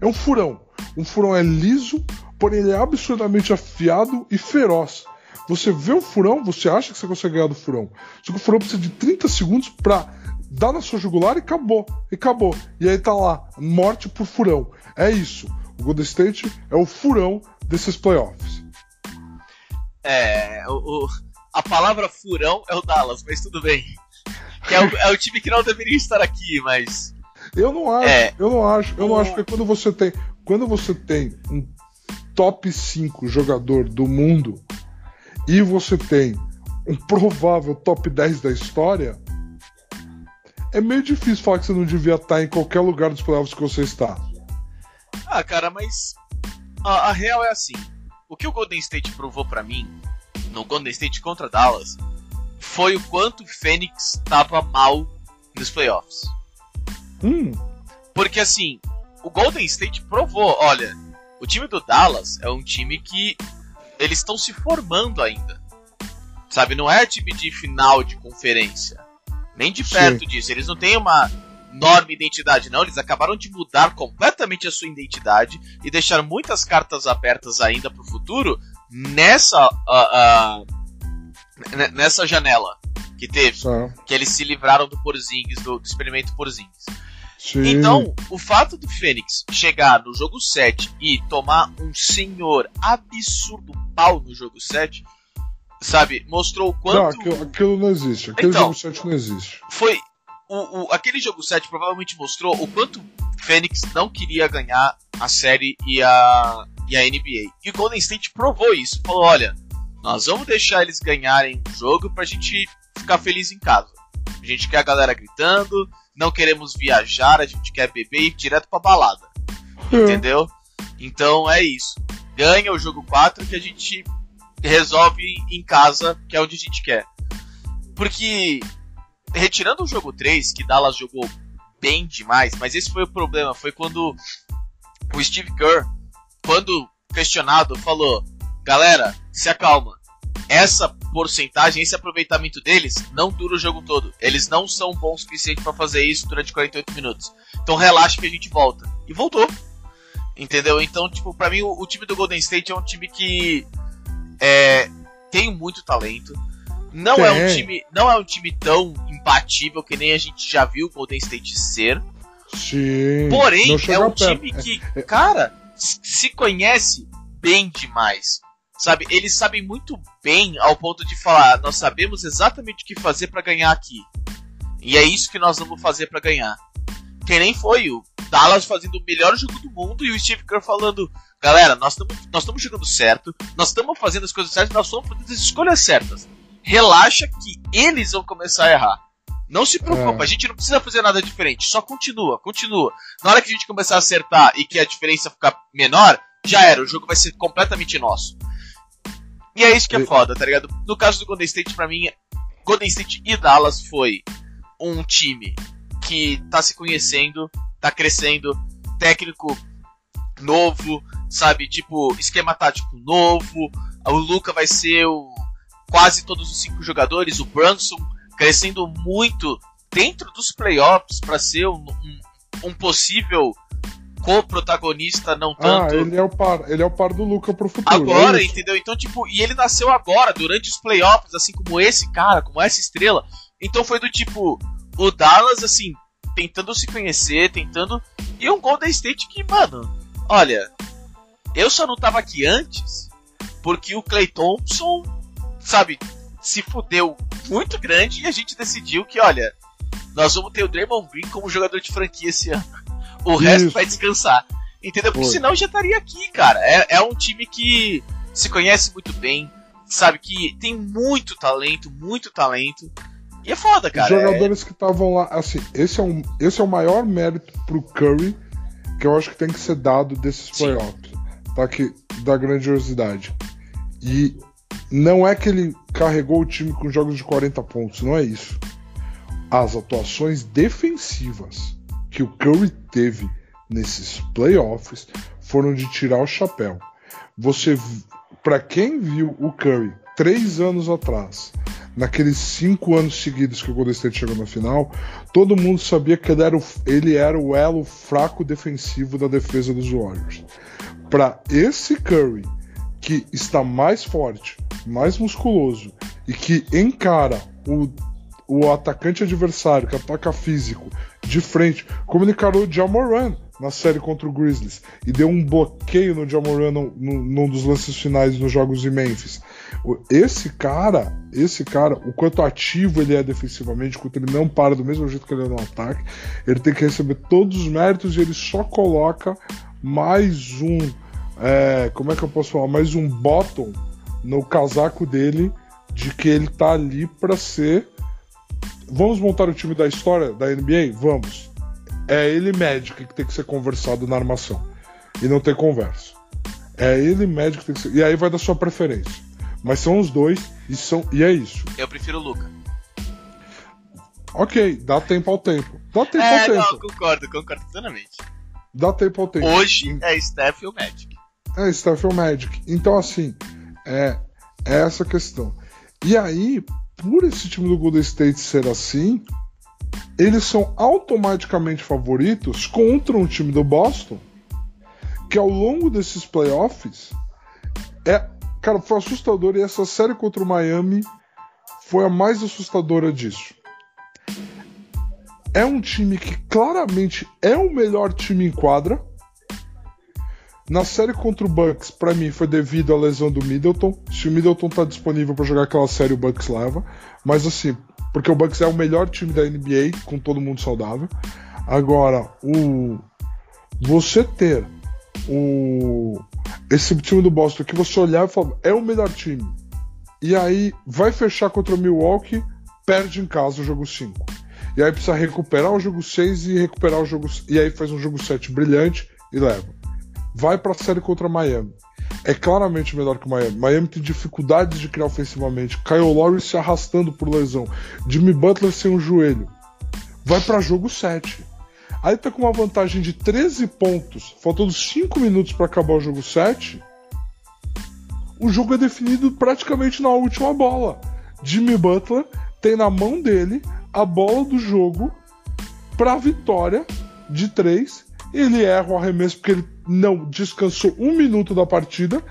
É um furão. Um furão é liso, porém ele é absurdamente afiado e feroz. Você vê o furão, você acha que você consegue ganhar do furão. Só que o furão precisa de 30 segundos pra dar na sua jugular e acabou. E acabou. E aí tá lá, morte por furão. É isso. O Golden State é o furão desses playoffs. É, o, a palavra furão é o Dallas, mas tudo bem. É o, é o, time que não deveria estar aqui, mas. Eu não acho, é, eu não acho, eu não acho que quando você tem. Quando você tem um top 5 jogador do mundo e você tem um provável top 10 da história, é meio difícil falar que você não devia estar em qualquer lugar dos playoffs que você está. Ah, cara, mas a, a real é assim. O que o Golden State provou para mim no Golden State contra Dallas foi o quanto o Phoenix estava mal nos playoffs. Hum. Porque assim, o Golden State provou, olha, o time do Dallas é um time que eles estão se formando ainda. Sabe, não é time de final de conferência. Nem de perto Sim. disso. Eles não têm uma enorme identidade, não. Eles acabaram de mudar completamente a sua identidade e deixar muitas cartas abertas ainda para o futuro nessa, uh, uh, nessa janela que teve. Sim. Que eles se livraram do Porzingis, do, do experimento Porzingis. Sim. Então, o fato do Fênix chegar no jogo 7 e tomar um senhor absurdo pau no jogo 7, sabe, mostrou o quanto. Não, aquilo, aquilo não existe. Aquele então, jogo 7 não existe. Foi. O, o, aquele jogo 7 provavelmente mostrou o quanto Fênix não queria ganhar a série e a, e a NBA. E o Golden State provou isso. Falou: olha, nós vamos deixar eles ganharem o jogo pra gente ficar feliz em casa. A gente quer a galera gritando, não queremos viajar, a gente quer beber e ir direto pra balada. Hum. Entendeu? Então é isso. Ganha o jogo 4 que a gente resolve em casa, que é onde a gente quer. Porque, retirando o jogo 3, que Dallas jogou bem demais, mas esse foi o problema, foi quando o Steve Kerr, quando questionado, falou: galera, se acalma. Essa porcentagem, esse aproveitamento deles não dura o jogo todo. Eles não são bons o suficiente para fazer isso durante 48 minutos. Então relaxa que a gente volta. E voltou. Entendeu? Então, tipo, pra mim o, o time do Golden State é um time que é, tem muito talento. Não é um time, não é um time tão imbatível que nem a gente já viu o Golden State ser. Sim. Porém, é um time que, cara, se conhece bem demais. Sabe, eles sabem muito bem ao ponto de falar, nós sabemos exatamente o que fazer para ganhar aqui. E é isso que nós vamos fazer para ganhar. Que nem foi o Dallas fazendo o melhor jogo do mundo e o Steve Kerr falando, galera, nós estamos nós jogando certo, nós estamos fazendo as coisas certas, nós estamos fazendo as escolhas certas. Relaxa que eles vão começar a errar. Não se preocupa, é. a gente não precisa fazer nada diferente, só continua, continua. Na hora que a gente começar a acertar e que a diferença ficar menor, já era, o jogo vai ser completamente nosso. E é isso que é foda, tá ligado? No caso do Golden State, pra mim, Golden State e Dallas foi um time que tá se conhecendo, tá crescendo, técnico novo, sabe? Tipo, esquema tático novo. O Luca vai ser o, quase todos os cinco jogadores. O Brunson crescendo muito dentro dos playoffs para ser um, um, um possível co-protagonista, não ah, tanto. Ah, ele é o par, ele é o par do Luca pro futuro. Agora, é entendeu? Então, tipo, e ele nasceu agora, durante os playoffs, assim como esse cara, como essa estrela. Então foi do tipo, o Dallas, assim, tentando se conhecer, tentando. E um Golden State que, mano, olha, eu só não tava aqui antes porque o Clay Thompson, sabe, se fudeu muito grande e a gente decidiu que, olha, nós vamos ter o Draymond Green como jogador de franquia esse ano. O Isso. resto vai descansar. Entendeu? Porque Foi. senão já estaria aqui, cara. É, é um time que se conhece muito bem, sabe que tem muito talento, muito talento. E é foda, cara. Os jogadores é... que estavam lá, assim, esse é, um, esse é o maior mérito pro Curry que eu acho que tem que ser dado desses playoffs, tá? Que, da grandiosidade. E não é que ele carregou o time com jogos de 40 pontos, não é isso. As atuações defensivas que o Curry teve nesses playoffs foram de tirar o chapéu. Você, para quem viu o Curry três anos atrás, naqueles cinco anos seguidos que o Golden State chegou na final, todo mundo sabia que ele era o, ele era o elo fraco defensivo da defesa dos Warriors. Para esse Curry, que está mais forte, mais musculoso e que encara o, o atacante adversário, que ataca físico, de frente, como ele encarou o Jamoran na série contra o Grizzlies e deu um bloqueio no Jamoran no, no, num dos lances finais nos jogos de Memphis. Esse cara, esse cara, o quanto ativo ele é defensivamente, o quanto ele não para do mesmo jeito que ele é no ataque, ele tem que receber todos os méritos e ele só coloca mais um, é, como é que eu posso falar, mais um bottom no casaco dele de que ele tá ali para ser Vamos montar o time da história da NBA? Vamos. É ele Magic que tem que ser conversado na armação. E não tem conversa. É ele Magic que tem que ser. E aí vai da sua preferência. Mas são os dois e, são... e é isso. Eu prefiro o Luca. Ok, dá tempo ao tempo. Dá tempo é, ao tempo. Não, concordo, concordo plenamente. Dá tempo ao tempo. Hoje é Steph e o Magic. É Steph e o Magic. Então, assim, é, é essa questão. E aí, por esse time do Golden State ser assim, eles são automaticamente favoritos contra um time do Boston que ao longo desses playoffs é, cara, foi assustador e essa série contra o Miami foi a mais assustadora disso. É um time que claramente é o melhor time em quadra, na série contra o Bucks, para mim, foi devido à lesão do Middleton. Se o Middleton tá disponível para jogar aquela série, o Bucks leva. Mas assim, porque o Bucks é o melhor time da NBA, com todo mundo saudável. Agora, o você ter o esse time do Boston que você olhar e falar, é o melhor time. E aí vai fechar contra o Milwaukee, perde em casa o jogo 5. E aí precisa recuperar o jogo 6 e recuperar o jogo. E aí faz um jogo 7 brilhante e leva vai para a série contra Miami. é claramente melhor que o Miami. Miami tem dificuldades de criar ofensivamente. Kyle Lowry se arrastando por lesão. Jimmy Butler sem um joelho. Vai para jogo 7. Aí tá com uma vantagem de 13 pontos, faltando 5 minutos para acabar o jogo 7. O jogo é definido praticamente na última bola. Jimmy Butler tem na mão dele a bola do jogo para vitória de 3. Ele erra o arremesso porque ele não descansou um minuto da partida.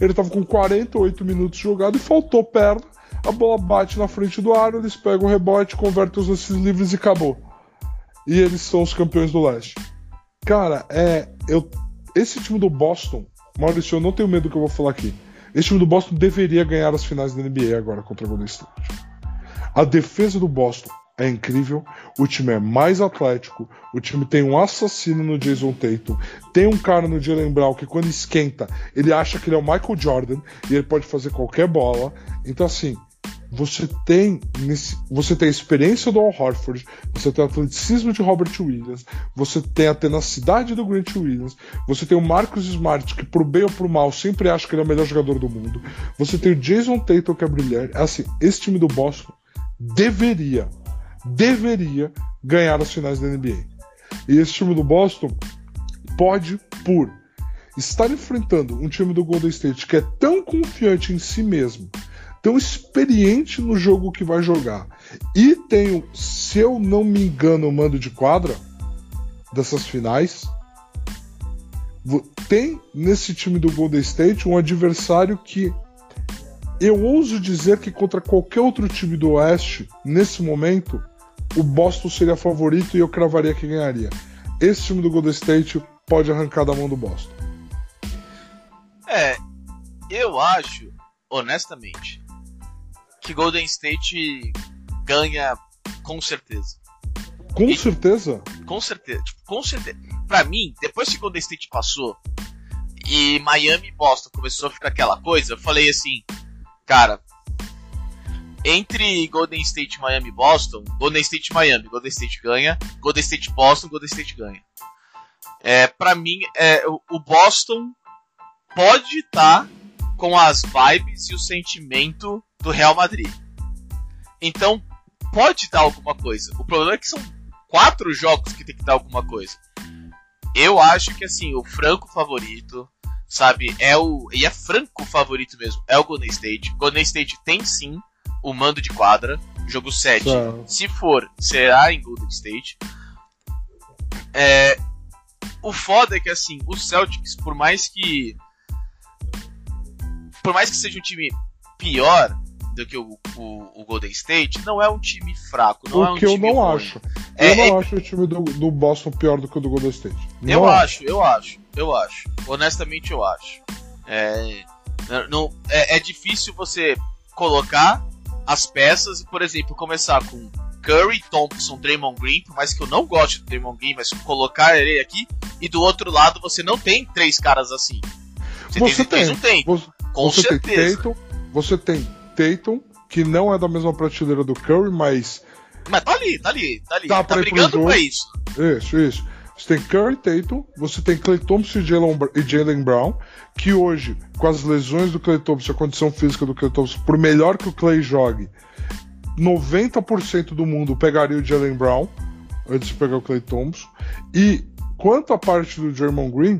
Ele estava com 48 minutos jogado e faltou perna. A bola bate na frente do aro, eles pegam o rebote, convertem os lances livres e acabou. E eles são os campeões do leste. Cara, é. Eu, esse time do Boston, Maurício, eu não tenho medo do que eu vou falar aqui. Esse time do Boston deveria ganhar as finais da NBA agora contra o Golden State. A defesa do Boston é incrível, o time é mais atlético, o time tem um assassino no Jason Tatum, tem um cara no Jalen Brown que quando esquenta, ele acha que ele é o Michael Jordan e ele pode fazer qualquer bola. Então assim, você tem você tem a experiência do Al Horford, você tem o atleticismo de Robert Williams, você tem a tenacidade do Grant Williams, você tem o Marcus Smart, que pro bem ou pro mal sempre acha que ele é o melhor jogador do mundo, você tem o Jason Tatum, que é brilhante. Assim, esse time do Boston deveria, deveria ganhar as finais da NBA. E esse time do Boston pode, por estar enfrentando um time do Golden State que é tão confiante em si mesmo, tão experiente no jogo que vai jogar, e tem, se eu não me engano, o mando de quadra dessas finais, tem nesse time do Golden State um adversário que eu ouso dizer que contra qualquer outro time do Oeste, nesse momento, o Boston seria favorito e eu cravaria que ganharia. Esse time do Golden State pode arrancar da mão do Boston. É, eu acho, honestamente, que Golden State ganha com certeza. Com e, certeza? Com certeza. Tipo, com certeza. Pra mim, depois que Golden State passou e Miami e Boston começou a ficar aquela coisa, eu falei assim, cara, entre Golden State, Miami e Boston, Golden State Miami, Golden State ganha, Golden State Boston, Golden State ganha. É, para mim, é, o Boston pode estar tá com as vibes e o sentimento do Real Madrid. Então, pode dar alguma coisa. O problema é que são quatro jogos que tem que dar alguma coisa. Eu acho que assim, o franco favorito sabe? É o. E é franco favorito mesmo. É o Golden State. Golden State tem sim o mando de quadra. Jogo 7. Se for, será em Golden State. É, o foda é que assim, o Celtics, por mais que. Por mais que seja um time pior, do que o, o, o, Golden State, não é um time fraco. Não o é um que eu não ruim. acho. É, eu não é... acho o time do, do Boston pior do que o do Golden State. Não eu acho, eu acho, eu acho. Honestamente, eu acho. É, não, é, é difícil você colocar as peças e, por exemplo, começar com Curry, Thompson, Draymond Green, por mais que eu não goste do Draymond Green, mas colocar ele aqui, e do outro lado você não tem três caras assim. Você, você tem, tem. tem. Você, com você certeza. Tem Tatum, você tem Tatum, que não é da mesma prateleira do Curry, mas. Mas tá ali, tá ali, tá ali. Tá, tá brigando pra isso. Isso, isso. Você tem Curry Tatum, você tem Clay Thompson e Jalen Brown, que hoje, com as lesões do Clay Thompson, a condição física do Clay Thompson, por melhor que o Clay jogue, 90% do mundo pegaria o Jalen Brown antes de pegar o Clay Thompson. E quanto à parte do Draymond Green,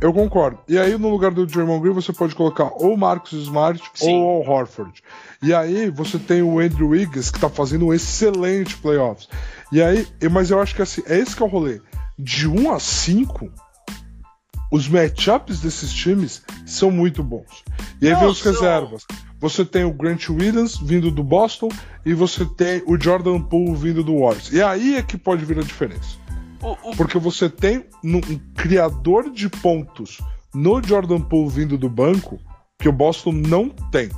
eu concordo. E aí, no lugar do Draymond Green, você pode colocar ou Marcus Smart Sim. ou o Horford. E aí, você tem o Andrew Wiggins, que tá fazendo um excelente playoffs. E aí, mas eu acho que assim, é esse que é o rolê. De 1 a 5, os matchups desses times são muito bons. E aí vem os reservas. Você tem o Grant Williams vindo do Boston e você tem o Jordan Poole vindo do Warriors. E aí é que pode vir a diferença. O, o... Porque você tem um criador de pontos no Jordan Poole vindo do banco que o Boston não tem.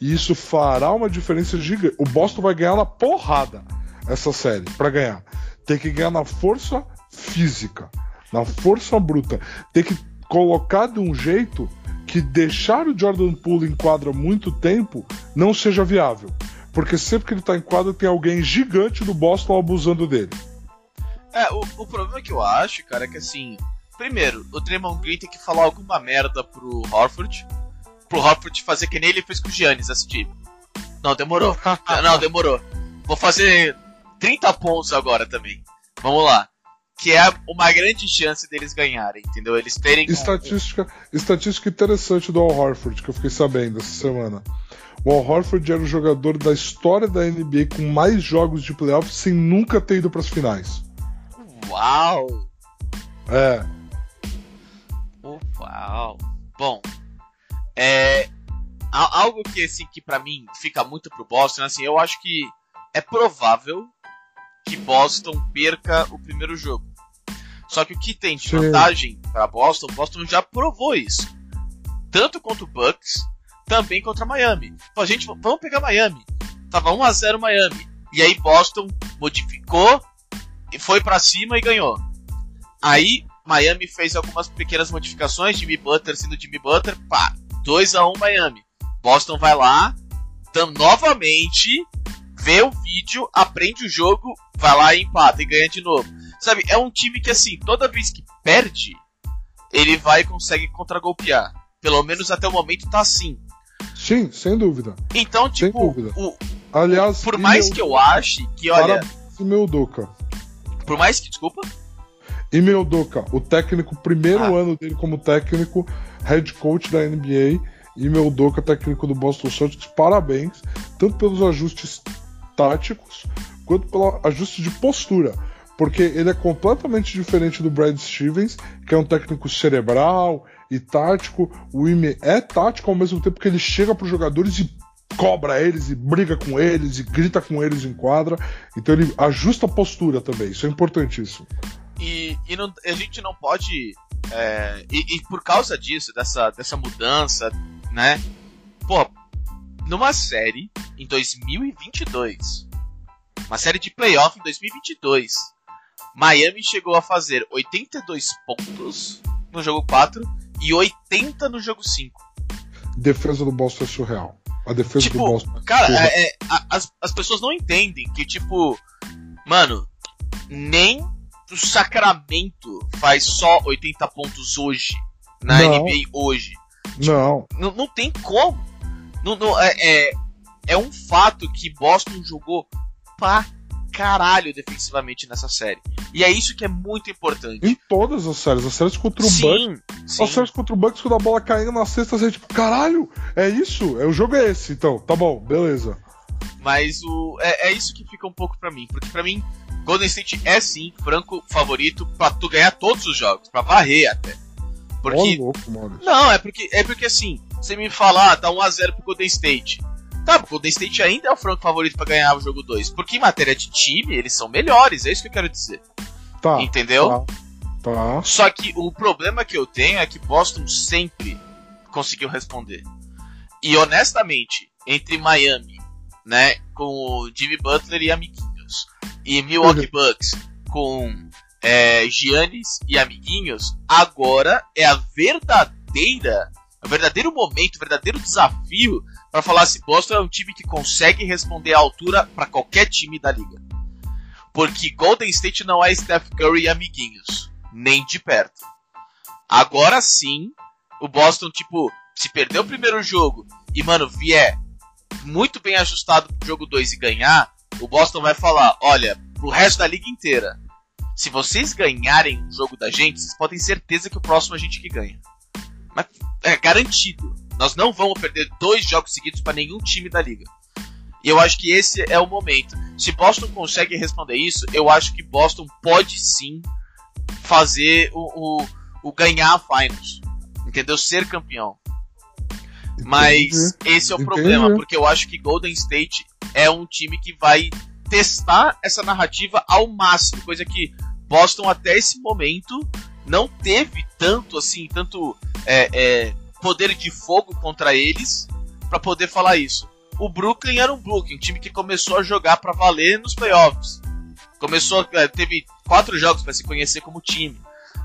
E isso fará uma diferença gigante. O Boston vai ganhar na porrada essa série para ganhar. Tem que ganhar na força física, na força bruta. Tem que colocar de um jeito que deixar o Jordan Poole em quadra muito tempo não seja viável. Porque sempre que ele está em quadra tem alguém gigante do Boston abusando dele. É, o, o problema que eu acho, cara, é que assim, primeiro, o Draymond Green tem que falar alguma merda pro Horford, pro Horford fazer que nem ele fez com o Giannis, assistir. Não, demorou. Não, demorou. Vou fazer 30 pontos agora também. Vamos lá. Que é uma grande chance deles ganharem, entendeu? Eles terem. Estatística, estatística interessante do Al Horford, que eu fiquei sabendo essa semana. O Al Horford era o jogador da história da NBA com mais jogos de playoffs sem nunca ter ido para as finais. Uau! É. Uau! Bom, é algo que assim que para mim fica muito pro Boston, assim, eu acho que é provável que Boston perca o primeiro jogo. Só que o que tem de vantagem para Boston, Boston já provou isso. Tanto contra o Bucks, também contra Miami. Então, gente, vamos pegar Miami. Tava 1 a 0 Miami. E aí Boston modificou e foi para cima e ganhou. Aí Miami fez algumas pequenas modificações, Jimmy Butler sendo Jimmy Butler, pá, 2 a 1 Miami. Boston vai lá, tam, novamente vê o vídeo, aprende o jogo, vai lá e empata e ganha de novo. Sabe, é um time que assim, toda vez que perde, ele vai e consegue contragolpear. Pelo menos até o momento tá assim. Sim, sem dúvida. Então, tipo, sem dúvida. O, Aliás, por mais meu... que eu ache que, olha. E meu Doca. Por mais que, desculpa. E meu Doca, o técnico, primeiro ah. ano dele como técnico, head coach da NBA, e meu Doca, técnico do Boston Celtics, parabéns, tanto pelos ajustes táticos quanto pelo ajuste de postura. Porque ele é completamente diferente do Brad Stevens, que é um técnico cerebral e tático. O Ime é tático ao mesmo tempo que ele chega para os jogadores e cobra eles e briga com eles e grita com eles em quadra. Então ele ajusta a postura também. Isso é importantíssimo. E, e não, a gente não pode. É, e, e, por causa disso, dessa, dessa mudança, né? Pô, numa série em 2022. Uma série de playoff em 2022. Miami chegou a fazer 82 pontos no jogo 4 e 80 no jogo 5. Defesa do Boston é surreal. A defesa tipo, do Boston. Cara, é, é, as, as pessoas não entendem que, tipo, mano, nem o Sacramento faz só 80 pontos hoje. Na não. NBA hoje. Tipo, não. não. Não tem como. Não, não, é, é, é um fato que Boston jogou pra caralho defensivamente nessa série. E é isso que é muito importante. Em todas as séries. As séries contra o sim, Bucks. Sim. As séries contra o Bucks, quando a bola caindo na sexta, você é tipo, caralho, é isso? É, o jogo é esse, então. Tá bom, beleza. Mas o, é, é isso que fica um pouco para mim. Porque para mim, Golden State é sim franco favorito para tu ganhar todos os jogos, para varrer até. Porque oh, louco, mano. Não, é porque é porque assim, você me falar, ah, tá 1 a 0 pro Golden State. Tá, o Golden State ainda é o franco favorito para ganhar o jogo 2, porque em matéria de time, eles são melhores, é isso que eu quero dizer. Tá. Entendeu? Tá. tá. Só que o problema que eu tenho é que Boston sempre conseguiu responder. E honestamente, entre Miami, né, com o Jimmy Butler e amiguinhos, e Milwaukee uhum. Bucks com é, Giannis e amiguinhos, agora é a verdadeira, o verdadeiro momento, o verdadeiro desafio para falar se Boston é um time que consegue responder à altura para qualquer time da liga. Porque Golden State não é Steph Curry e amiguinhos, nem de perto. Agora sim, o Boston, tipo, se perder o primeiro jogo e, mano, vier muito bem ajustado pro jogo 2 e ganhar, o Boston vai falar: olha, pro resto da liga inteira, se vocês ganharem o jogo da gente, vocês podem ter certeza que o próximo a gente que ganha. Mas é garantido. Nós não vamos perder dois jogos seguidos para nenhum time da liga. E eu acho que esse é o momento. Se Boston consegue responder isso, eu acho que Boston pode sim fazer o, o, o ganhar a finals. Entendeu? Ser campeão. Mas esse é o problema, porque eu acho que Golden State é um time que vai testar essa narrativa ao máximo, coisa que Boston até esse momento não teve tanto assim, tanto é, é, poder de fogo contra eles para poder falar isso. O Brooklyn era um Brooklyn, time que começou a jogar para valer nos playoffs. Começou, é, teve quatro jogos para se conhecer como time.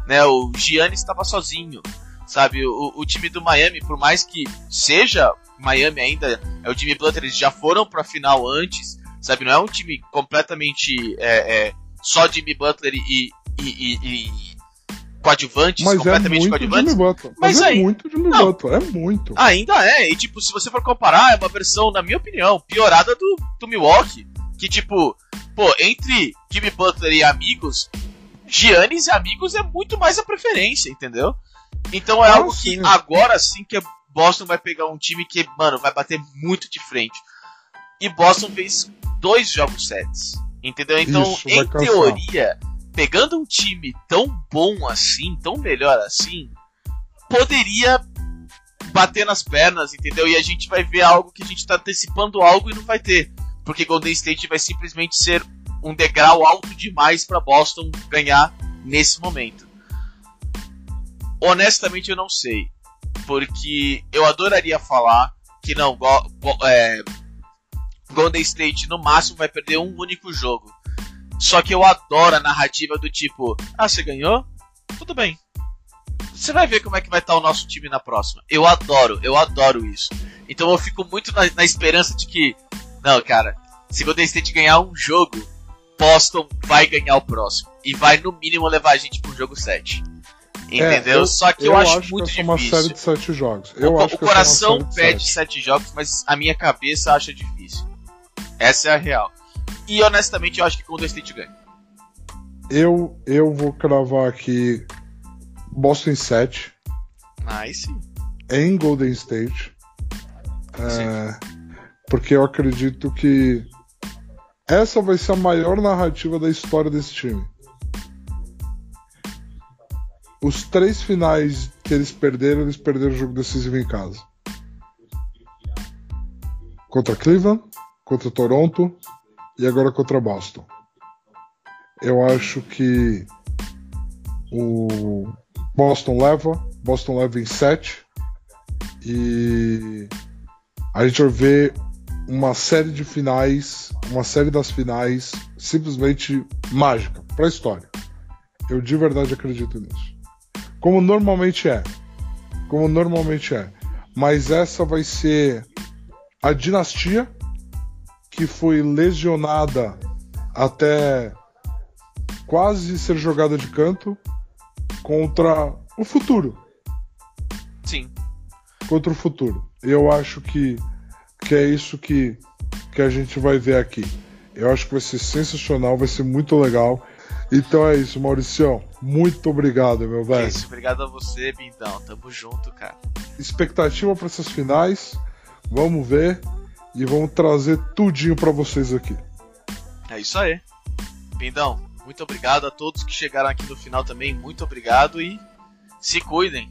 Né? O Giannis estava sozinho, sabe? O, o, time do Miami, por mais que seja Miami ainda, é o Jimmy Butler, eles já foram para final antes, sabe? Não é um time completamente é, é, só Jimmy Butler e, e, e, e coadjuvantes, Mas é completamente muito coadjuvantes. Jimmy Butler. Mas Mas, é aí- muito Jimmy Não. Butler, é muito. Ainda é, e tipo, se você for comparar, é uma versão, na minha opinião, piorada do, do Milwaukee. Que tipo, pô, entre Jimmy Butler e amigos, Giannis e amigos é muito mais a preferência, entendeu? Então é Ah, algo sim. que agora sim que Boston vai pegar um time que, mano, vai bater muito de frente. E Boston fez dois jogos sets, entendeu? Então, Isso, em teoria, pegando um time tão bom assim, tão melhor assim, poderia bater nas pernas, entendeu? E a gente vai ver algo que a gente tá antecipando algo e não vai ter. Porque Golden State vai simplesmente ser um degrau alto demais para Boston ganhar nesse momento. Honestamente, eu não sei. Porque eu adoraria falar que não, é, Golden State no máximo vai perder um único jogo. Só que eu adoro a narrativa do tipo: ah, você ganhou? Tudo bem. Você vai ver como é que vai estar o nosso time na próxima. Eu adoro, eu adoro isso. Então eu fico muito na, na esperança de que, não, cara, se Golden State ganhar um jogo, Boston vai ganhar o próximo. E vai no mínimo levar a gente pro jogo 7. Entendeu? É, eu- Só que eu, acho, muito que é uma difícil. série de sete jogos. Eu o, acho o é coração pede sete. sete jogos, mas a minha cabeça acha difícil. Essa é a real. E honestamente eu acho que Golden State ganha. Eu, eu vou cravar aqui Boston em 7, Nice. em Golden State. É, porque eu acredito que essa vai ser a maior narrativa da história desse time. Os três finais que eles perderam, eles perderam o jogo decisivo em casa. Contra Cleveland, contra Toronto e agora contra Boston. Eu acho que o Boston leva, Boston leva em 7 e a gente vai ver uma série de finais, uma série das finais simplesmente mágica para a história. Eu de verdade acredito nisso. Como normalmente é. Como normalmente é. Mas essa vai ser a dinastia que foi lesionada até quase ser jogada de canto contra o futuro. Sim. Contra o futuro. Eu acho que, que é isso que, que a gente vai ver aqui. Eu acho que vai ser sensacional, vai ser muito legal. Então é isso, Mauricião. Muito obrigado, meu É velho. isso, obrigado a você, Bindão. Tamo junto, cara. Expectativa para essas finais. Vamos ver e vamos trazer tudinho para vocês aqui. É isso aí. Bindão, muito obrigado a todos que chegaram aqui no final também. Muito obrigado e se cuidem.